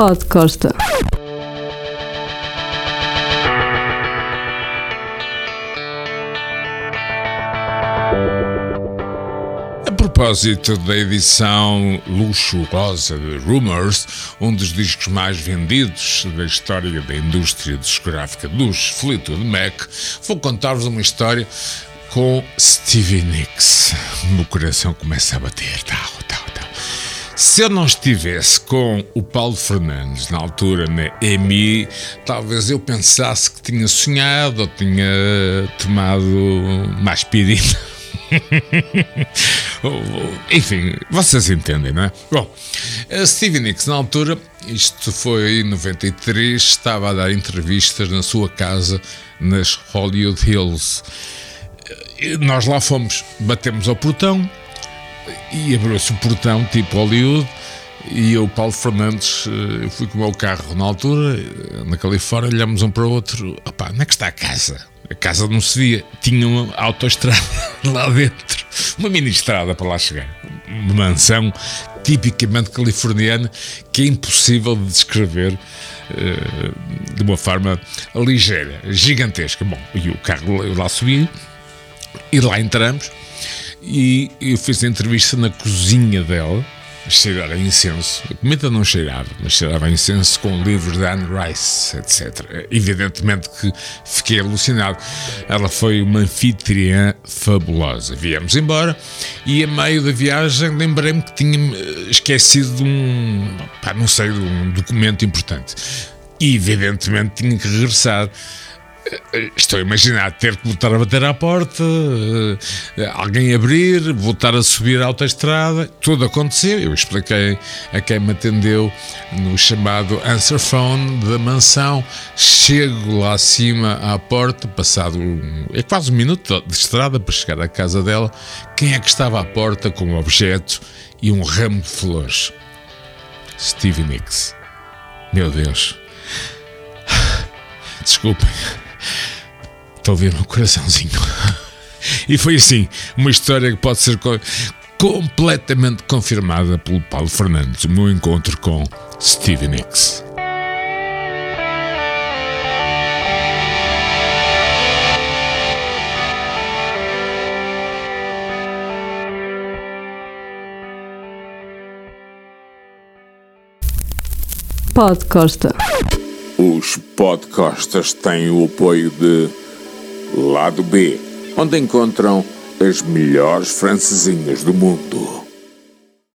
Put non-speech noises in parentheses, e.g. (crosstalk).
Pod Costa. A propósito da edição luxuosa de Rumors, um dos discos mais vendidos da história da indústria discográfica dos Fleetwood Mac, vou contar-vos uma história com Stevie Nicks. O meu coração começa a bater, tal, tal. Se eu não estivesse com o Paulo Fernandes na altura na EMI, talvez eu pensasse que tinha sonhado ou tinha tomado mais pirina. (laughs) Enfim, vocês entendem, não é? Bom, a Stevie Nicks, na altura, isto foi em 93, estava a dar entrevistas na sua casa nas Hollywood Hills. E nós lá fomos, batemos ao portão e abriu-se o portão, tipo Hollywood. E eu, Paulo Fernandes, eh, fui com o meu carro na altura, eh, na Califórnia, olhamos um para o outro. Opá, onde é que está a casa? A casa não se via, tinha uma autoestrada (laughs) lá dentro, uma mini estrada para lá chegar. Uma mansão tipicamente californiana que é impossível de descrever eh, de uma forma ligeira, gigantesca. Bom, e o carro eu lá subi e lá entramos e eu fiz a entrevista na cozinha dela, cheirava a incenso. A comida não cheirava, mas cheirava a incenso com livros de Anne Rice, etc. Evidentemente que fiquei alucinado. Ela foi uma anfitriã fabulosa. Viemos embora e a meio da viagem lembrei-me que tinha esquecido de um, pá, não sei, de um documento importante. E evidentemente tinha que regressar. Estou a imaginar ter que voltar a bater à porta, eh, alguém abrir, voltar a subir a autoestrada, tudo aconteceu. Eu expliquei a quem me atendeu no chamado answer phone da mansão. Chego lá acima à porta, passado é quase um minuto de estrada para chegar à casa dela. Quem é que estava à porta com um objeto e um ramo de flores? Stevie Nicks. Meu Deus. (sighs) Desculpem. Ouvir no coraçãozinho. E foi assim, uma história que pode ser co completamente confirmada pelo Paulo Fernandes, o meu encontro com Stevie Nicks. Pod Costa. Os podcastas têm o apoio de Lado B, onde encontram as melhores francesinhas do mundo.